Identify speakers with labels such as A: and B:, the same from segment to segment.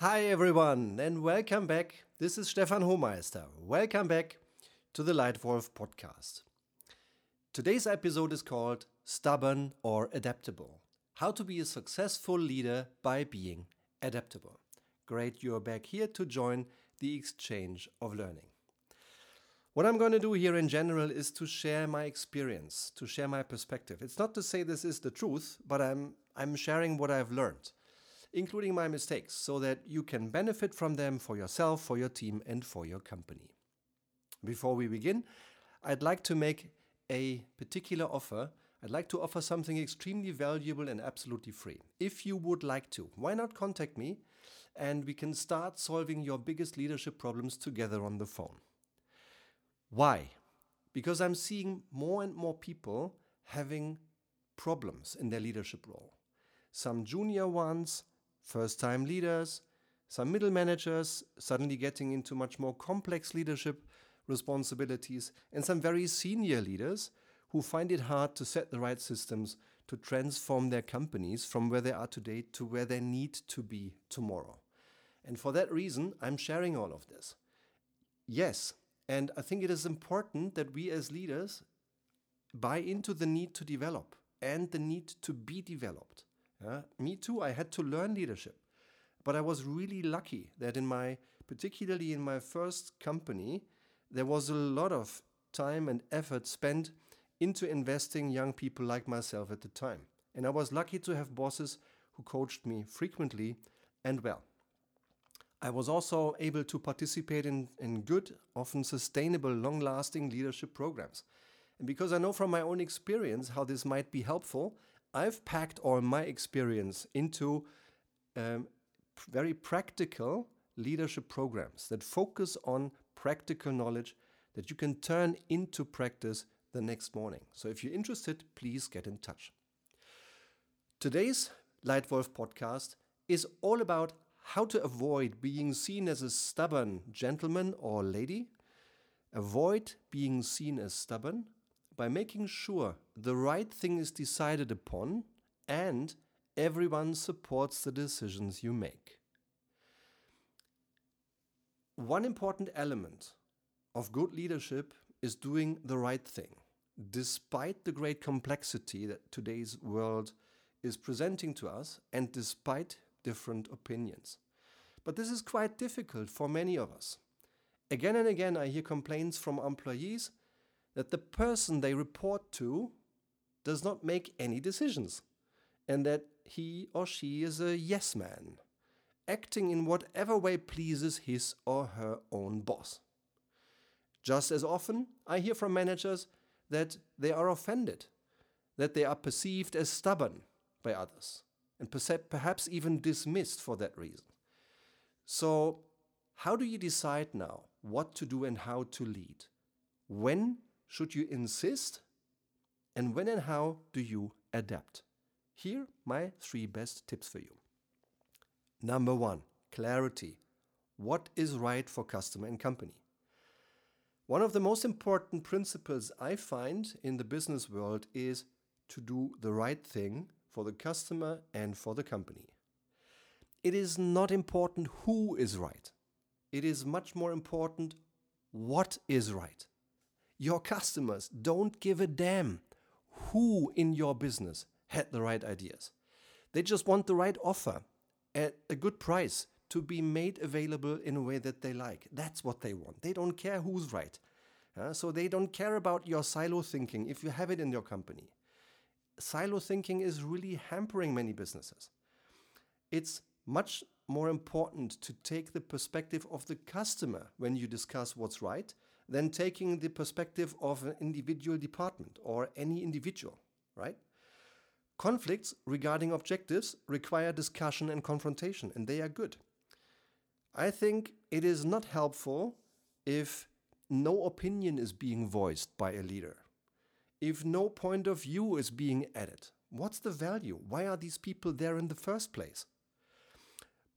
A: Hi everyone and welcome back. This is Stefan Homeister. Welcome back to the Leitwolf podcast. Today's episode is called Stubborn or Adaptable. How to be a successful leader by being adaptable. Great you're back here to join the exchange of learning. What I'm going to do here in general is to share my experience, to share my perspective. It's not to say this is the truth, but I'm I'm sharing what I've learned including my mistakes, so that you can benefit from them for yourself, for your team, and for your company. Before we begin, I'd like to make a particular offer. I'd like to offer something extremely valuable and absolutely free. If you would like to, why not contact me and we can start solving your biggest leadership problems together on the phone? Why? Because I'm seeing more and more people having problems in their leadership role. Some junior ones, first time leaders, some middle managers suddenly getting into much more complex leadership responsibilities, and some very senior leaders who find it hard to set the right systems to transform their companies from where they are today to where they need to be tomorrow. And for that reason, I'm sharing all of this. Yes, and I think it is important that we as leaders buy into the need to develop and the need to be developed. Yeah? Me too, I had to learn leadership. But I was really lucky that in my, particularly in my first company, there was a lot of time and effort spent into investing young people like myself at the time. And I was lucky to have bosses who coached me frequently and well. I was also able to participate in, in good, often sustainable, long lasting leadership programs. And because I know from my own experience how this might be helpful, I've packed all my experience into um, very practical leadership programs that focus on practical knowledge that you can turn into practice the next morning. So if you're interested, please get in touch. Today's Leitwolf podcast is all about how to avoid being seen as a stubborn gentleman or lady, avoid being seen as stubborn, by making sure the right thing is decided upon and everyone supports the decisions you make. One important element of good leadership is doing the right thing, despite the great complexity that today's world is presenting to us and despite different opinions. But this is quite difficult for many of us. Again and again, I hear complaints from employees that the person they report to does not make any decisions and that he or she is a yes man, acting in whatever way pleases his or her own boss. Just as often, I hear from managers that they are offended, that they are perceived as stubborn by others, and perhaps even dismissed for that reason. So, how do you decide now what to do and how to lead? When should you insist? And when and how do you adapt? Here, my three best tips for you. Number one, clarity. What is right for customer and company? One of the most important principles I find in the business world is to do the right thing for the customer and for the company. It is not important who is right. It is much more important what is right. Your customers don't give a damn who in your business had the right ideas. They just want the right offer at a good price to be made available in a way that they like. That's what they want. They don't care who's right. Uh, so they don't care about your silo thinking if you have it in your company. Silo thinking is really hampering many businesses. It's much more important to take the perspective of the customer when you discuss what's right than taking the perspective of an individual department or any individual, right? Conflicts regarding objectives require discussion and confrontation, and they are good. I think it is not helpful if no opinion is being voiced by a leader, if no point of view is being added. What's the value? Why are these people there in the first place?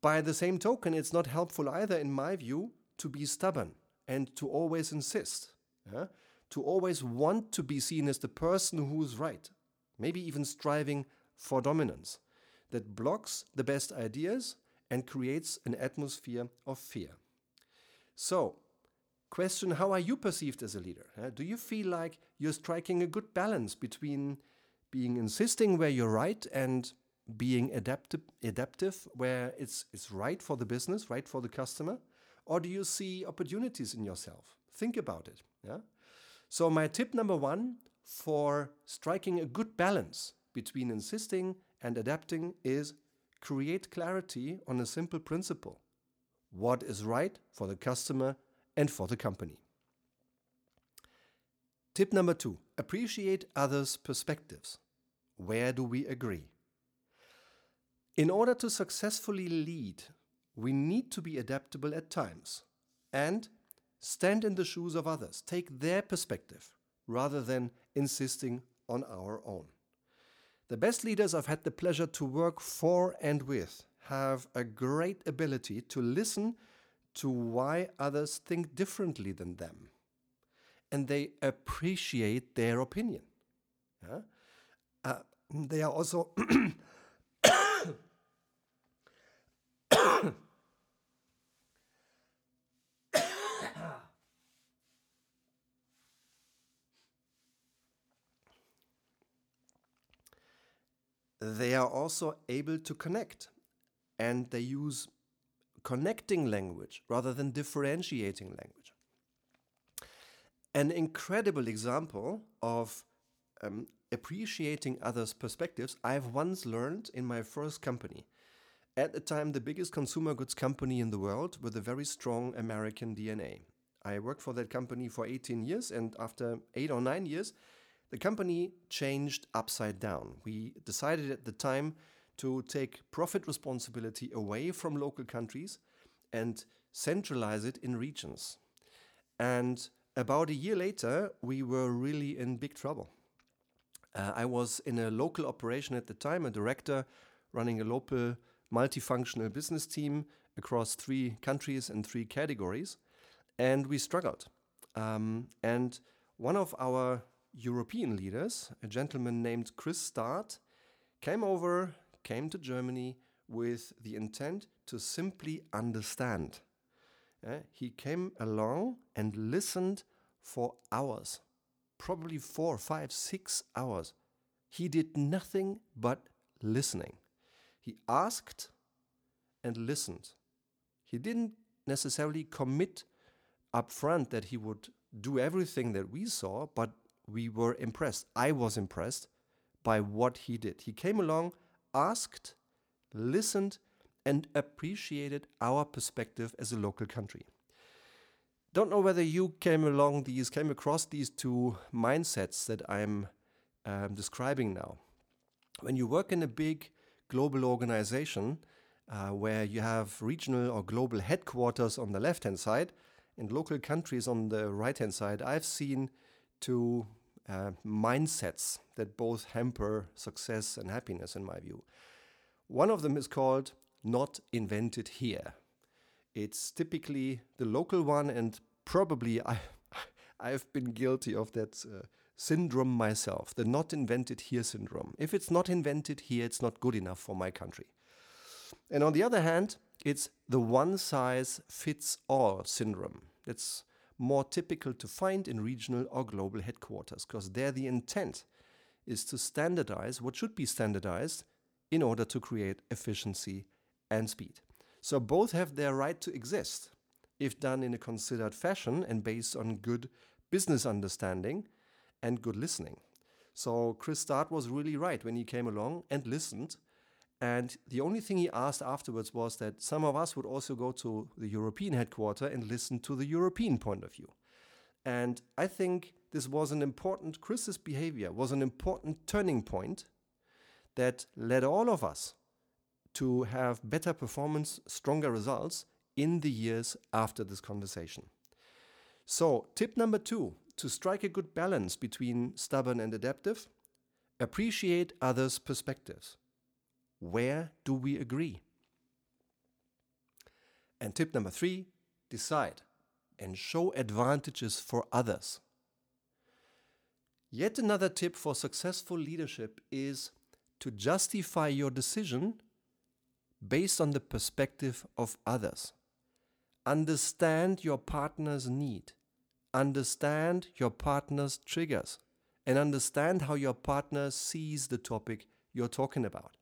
A: By the same token, it's not helpful either, in my view, to be stubborn and to always insist, yeah? to always want to be seen as the person who's right, maybe even striving for dominance, that blocks the best ideas and creates an atmosphere of fear. So, question How are you perceived as a leader? Do you feel like you're striking a good balance between being insisting where you're right and being adaptive, adaptive where it's, it's right for the business, right for the customer? Or do you see opportunities in yourself? Think about it. Yeah? So, my tip number one for striking a good balance between insisting and adapting is create clarity on a simple principle what is right for the customer and for the company. Tip number two appreciate others' perspectives. Where do we agree? In order to successfully lead, we need to be adaptable at times and stand in the shoes of others, take their perspective rather than insisting on our own. The best leaders I've had the pleasure to work for and with have a great ability to listen to why others think differently than them. And they appreciate their opinion. Yeah? Uh, they are also they are also able to connect and they use connecting language rather than differentiating language. An incredible example of um, appreciating others' perspectives I've once learned in my first company. At the time, the biggest consumer goods company in the world with a very strong American DNA. I worked for that company for 18 years, and after eight or nine years, the company changed upside down. We decided at the time to take profit responsibility away from local countries and centralize it in regions. And about a year later, we were really in big trouble. Uh, I was in a local operation at the time, a director running a local multifunctional business team across three countries and three categories, and we struggled. Um, and one of our European leaders, a gentleman named Chris Start, came over, came to Germany with the intent to simply understand. Uh, he came along and listened for hours, probably four, five, six hours. He did nothing but listening. He asked and listened. He didn't necessarily commit up front that he would do everything that we saw, but we were impressed. I was impressed by what he did. He came along, asked, listened, and appreciated our perspective as a local country. Don't know whether you came along these, came across these two mindsets that I'm um, describing now. When you work in a big global organization uh, where you have regional or global headquarters on the left hand side and local countries on the right hand side, I've seen two uh, mindsets that both hamper success and happiness, in my view. One of them is called not invented here. It's typically the local one, and probably I, I've been guilty of that uh, syndrome myself, the not invented here syndrome. If it's not invented here, it's not good enough for my country. And on the other hand, it's the one size fits all syndrome. That's more typical to find in regional or global headquarters, because there the intent is to standardize what should be standardized in order to create efficiency and speed. So both have their right to exist if done in a considered fashion and based on good business understanding and good listening. So Chris Start was really right when he came along and listened and the only thing he asked afterwards was that some of us would also go to the European headquarters and listen to the European point of view. And I think this was an important, Chris's behavior was an important turning point that led all of us to have better performance, stronger results in the years after this conversation. So, tip number two to strike a good balance between stubborn and adaptive, appreciate others' perspectives. Where do we agree? And tip number three decide and show advantages for others. Yet another tip for successful leadership is to justify your decision based on the perspective of others. Understand your partner's need. Understand your partner's triggers. And understand how your partner sees the topic you're talking about.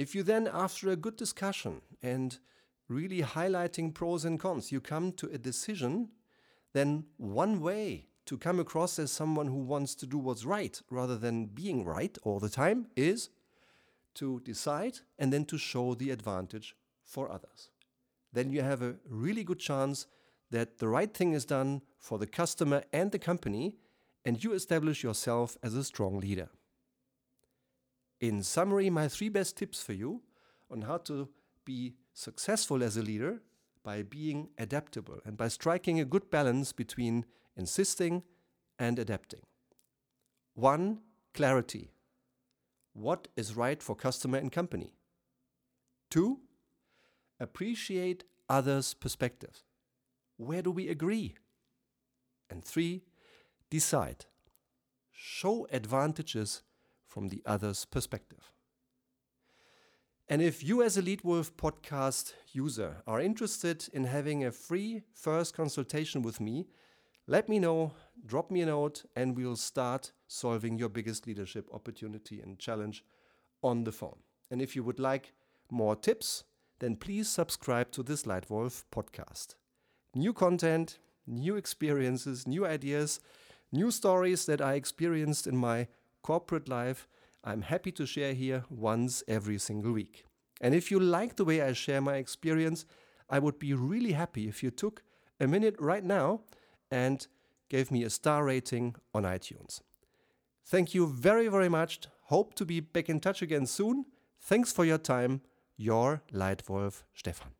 A: If you then, after a good discussion and really highlighting pros and cons, you come to a decision, then one way to come across as someone who wants to do what's right rather than being right all the time is to decide and then to show the advantage for others. Then you have a really good chance that the right thing is done for the customer and the company, and you establish yourself as a strong leader. In summary, my three best tips for you on how to be successful as a leader by being adaptable and by striking a good balance between insisting and adapting. One, clarity. What is right for customer and company? Two, appreciate others' perspectives. Where do we agree? And three, decide. Show advantages from the other's perspective. And if you, as a Leitwolf podcast user, are interested in having a free first consultation with me, let me know, drop me a note, and we'll start solving your biggest leadership opportunity and challenge on the phone. And if you would like more tips, then please subscribe to this Leitwolf podcast. New content, new experiences, new ideas, new stories that I experienced in my corporate life I'm happy to share here once every single week. And if you like the way I share my experience, I would be really happy if you took a minute right now and gave me a star rating on iTunes. Thank you very, very much. Hope to be back in touch again soon. Thanks for your time. Your Leitwolf Stefan.